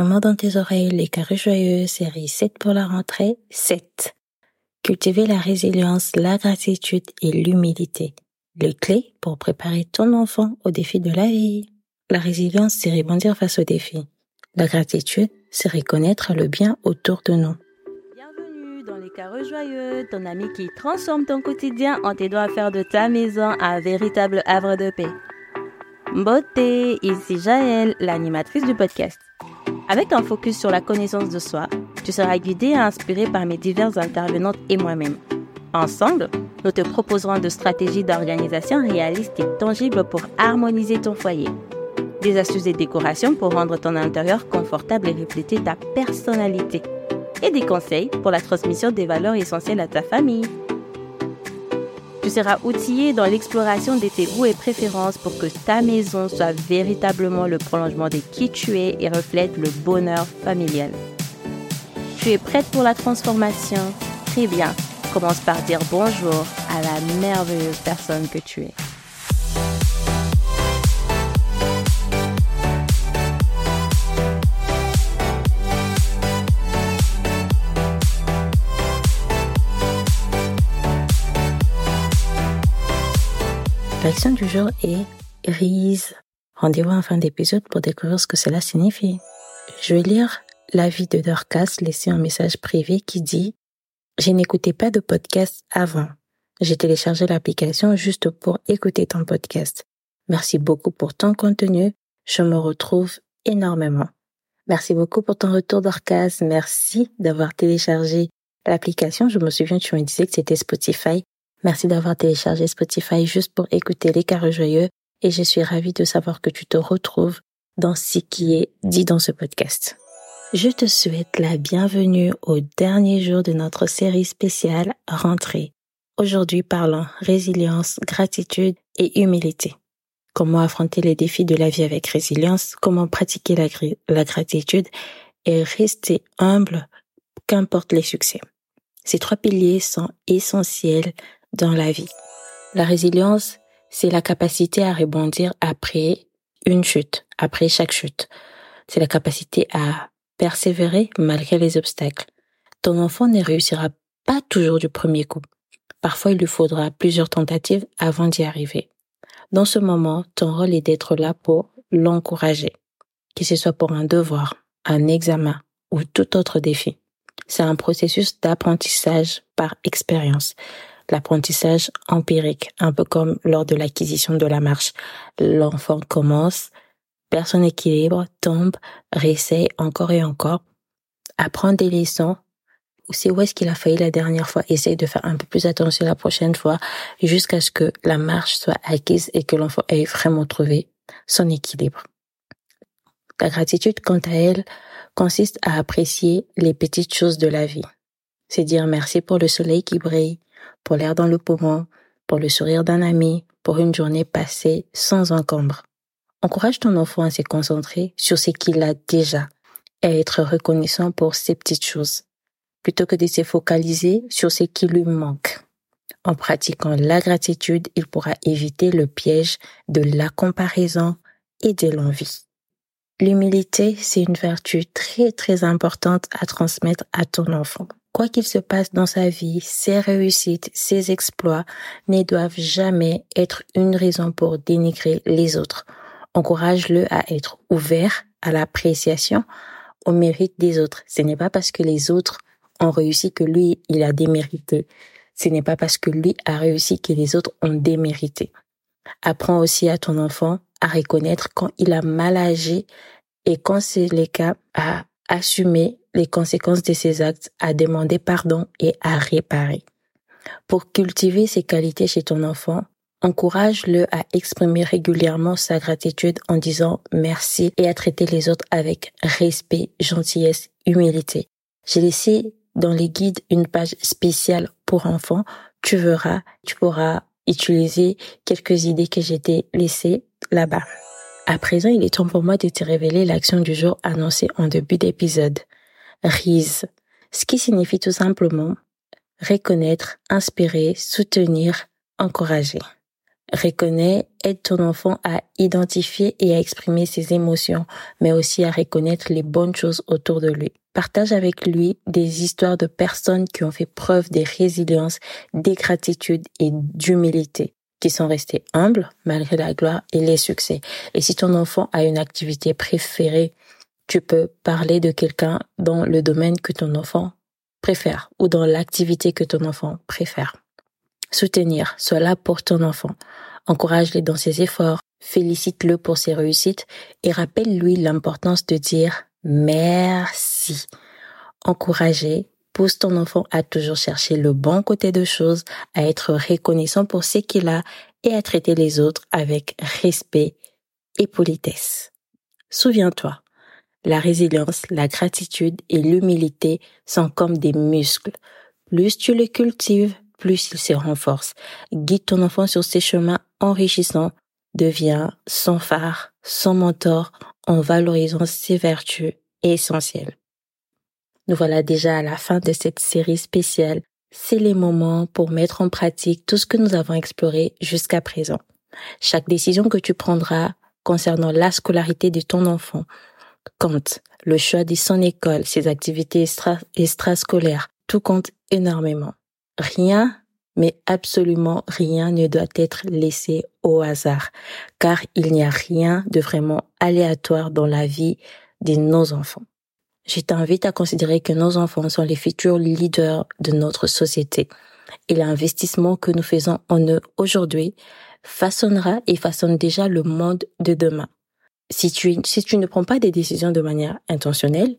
moment dans tes oreilles les carrés joyeux, série 7 pour la rentrée, 7. Cultiver la résilience, la gratitude et l'humilité. Les clés pour préparer ton enfant au défi de la vie. La résilience, c'est rebondir face aux défis. La gratitude, c'est reconnaître le bien autour de nous. Bienvenue dans les carreaux joyeux, ton ami qui transforme ton quotidien en t'aidant à faire de ta maison un véritable havre de paix. Beauté, ici Jaël, l'animatrice du podcast. Avec un focus sur la connaissance de soi, tu seras guidé et inspiré par mes diverses intervenantes et moi-même. Ensemble, nous te proposerons de stratégies d'organisation réalistes et tangibles pour harmoniser ton foyer. Des astuces et décorations pour rendre ton intérieur confortable et refléter ta personnalité. Et des conseils pour la transmission des valeurs essentielles à ta famille. Tu seras outillé dans l'exploration de tes goûts et préférences pour que ta maison soit véritablement le prolongement de qui tu es et reflète le bonheur familial. Tu es prête pour la transformation? Très bien. Commence par dire bonjour à la merveilleuse personne que tu es. L'action du jour est Rise. Rendez-vous en fin d'épisode pour découvrir ce que cela signifie. Je vais lire l'avis de Dorcas laissé un message privé qui dit Je n'écoutais pas de podcast avant. J'ai téléchargé l'application juste pour écouter ton podcast. Merci beaucoup pour ton contenu. Je me retrouve énormément. Merci beaucoup pour ton retour Dorcas. Merci d'avoir téléchargé l'application. Je me souviens, tu me disais que c'était Spotify. Merci d'avoir téléchargé Spotify juste pour écouter les carrés joyeux et je suis ravie de savoir que tu te retrouves dans ce qui est dit dans ce podcast. Je te souhaite la bienvenue au dernier jour de notre série spéciale Rentrée. Aujourd'hui parlons résilience, gratitude et humilité. Comment affronter les défis de la vie avec résilience, comment pratiquer la, la gratitude et rester humble? Qu'importe les succès. Ces trois piliers sont essentiels dans la vie. La résilience, c'est la capacité à rebondir après une chute, après chaque chute. C'est la capacité à persévérer malgré les obstacles. Ton enfant ne réussira pas toujours du premier coup. Parfois, il lui faudra plusieurs tentatives avant d'y arriver. Dans ce moment, ton rôle est d'être là pour l'encourager, que ce soit pour un devoir, un examen ou tout autre défi. C'est un processus d'apprentissage par expérience l'apprentissage empirique, un peu comme lors de l'acquisition de la marche. L'enfant commence, perd son équilibre, tombe, réessaye encore et encore, apprend des leçons, c'est où est-ce qu'il a failli la dernière fois, essaye de faire un peu plus attention la prochaine fois, jusqu'à ce que la marche soit acquise et que l'enfant ait vraiment trouvé son équilibre. La gratitude, quant à elle, consiste à apprécier les petites choses de la vie. C'est dire merci pour le soleil qui brille, pour l'air dans le poumon, pour le sourire d'un ami, pour une journée passée sans encombre. Encourage ton enfant à se concentrer sur ce qu'il a déjà et à être reconnaissant pour ces petites choses, plutôt que de se focaliser sur ce qui lui manque. En pratiquant la gratitude, il pourra éviter le piège de la comparaison et de l'envie. L'humilité, c'est une vertu très très importante à transmettre à ton enfant. Quoi qu'il se passe dans sa vie, ses réussites, ses exploits ne doivent jamais être une raison pour dénigrer les autres. Encourage-le à être ouvert à l'appréciation, au mérite des autres. Ce n'est pas parce que les autres ont réussi que lui, il a démérité. Ce n'est pas parce que lui a réussi que les autres ont démérité. Apprends aussi à ton enfant à reconnaître quand il a mal agi et quand c'est le cas, à assumer les conséquences de ses actes, à demander pardon et à réparer. Pour cultiver ces qualités chez ton enfant, encourage-le à exprimer régulièrement sa gratitude en disant merci et à traiter les autres avec respect, gentillesse, humilité. J'ai laissé dans les guides une page spéciale pour enfants. Tu verras, tu pourras utiliser quelques idées que j'ai laissées là-bas. À présent, il est temps pour moi de te révéler l'action du jour annoncée en début d'épisode. RISE, ce qui signifie tout simplement reconnaître, inspirer, soutenir, encourager. Reconnais, aide ton enfant à identifier et à exprimer ses émotions, mais aussi à reconnaître les bonnes choses autour de lui. Partage avec lui des histoires de personnes qui ont fait preuve de résilience, de gratitude et d'humilité, qui sont restées humbles malgré la gloire et les succès. Et si ton enfant a une activité préférée, tu peux parler de quelqu'un dans le domaine que ton enfant préfère ou dans l'activité que ton enfant préfère. Soutenir, sois là pour ton enfant. Encourage-le dans ses efforts, félicite-le pour ses réussites et rappelle-lui l'importance de dire merci. Encourager, pousse ton enfant à toujours chercher le bon côté de choses, à être reconnaissant pour ce qu'il a et à traiter les autres avec respect et politesse. Souviens-toi, la résilience, la gratitude et l'humilité sont comme des muscles. Plus tu les cultives, plus il se renforce. Guide ton enfant sur ses chemins enrichissants. Deviens son phare, son mentor en valorisant ses vertus essentielles. Nous voilà déjà à la fin de cette série spéciale. C'est les moments pour mettre en pratique tout ce que nous avons exploré jusqu'à présent. Chaque décision que tu prendras concernant la scolarité de ton enfant compte. Le choix de son école, ses activités extra extrascolaires, tout compte énormément. Rien, mais absolument rien ne doit être laissé au hasard, car il n'y a rien de vraiment aléatoire dans la vie de nos enfants. Je t'invite à considérer que nos enfants sont les futurs leaders de notre société et l'investissement que nous faisons en eux aujourd'hui façonnera et façonne déjà le monde de demain. Si tu, si tu ne prends pas des décisions de manière intentionnelle,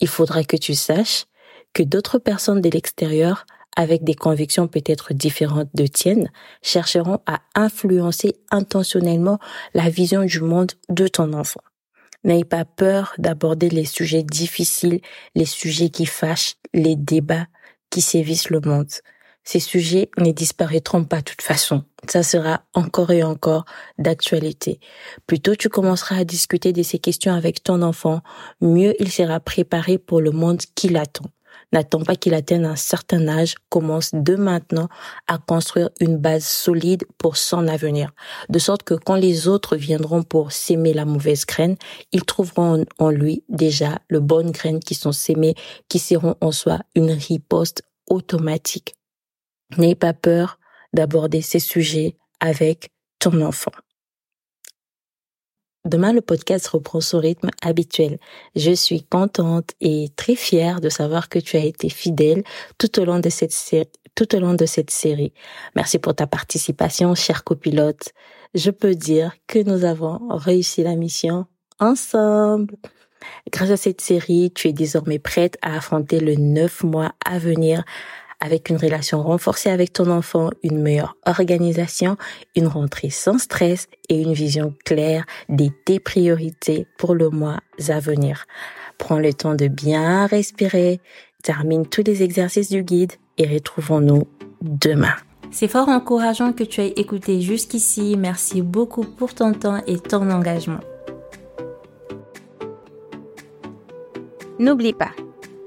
il faudra que tu saches que d'autres personnes de l'extérieur avec des convictions peut-être différentes de tiennes, chercheront à influencer intentionnellement la vision du monde de ton enfant. N'aie pas peur d'aborder les sujets difficiles, les sujets qui fâchent, les débats qui sévissent le monde. Ces sujets ne disparaîtront pas de toute façon. Ça sera encore et encore d'actualité. Plus tôt tu commenceras à discuter de ces questions avec ton enfant, mieux il sera préparé pour le monde qui l'attend. N'attends pas qu'il atteigne un certain âge, commence de maintenant à construire une base solide pour son avenir. De sorte que quand les autres viendront pour s'aimer la mauvaise graine, ils trouveront en lui déjà le bonne graine qui sont sémées, qui seront en soi une riposte automatique. N'aie pas peur d'aborder ces sujets avec ton enfant. Demain, le podcast reprend son rythme habituel. Je suis contente et très fière de savoir que tu as été fidèle tout au long de cette série. Tout au long de cette série. Merci pour ta participation, cher copilote. Je peux dire que nous avons réussi la mission ensemble. Grâce à cette série, tu es désormais prête à affronter le neuf mois à venir avec une relation renforcée avec ton enfant, une meilleure organisation, une rentrée sans stress et une vision claire des tes priorités pour le mois à venir. Prends le temps de bien respirer, termine tous les exercices du guide et retrouvons-nous demain. C'est fort encourageant que tu aies écouté jusqu'ici. Merci beaucoup pour ton temps et ton engagement. N'oublie pas,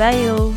拜哟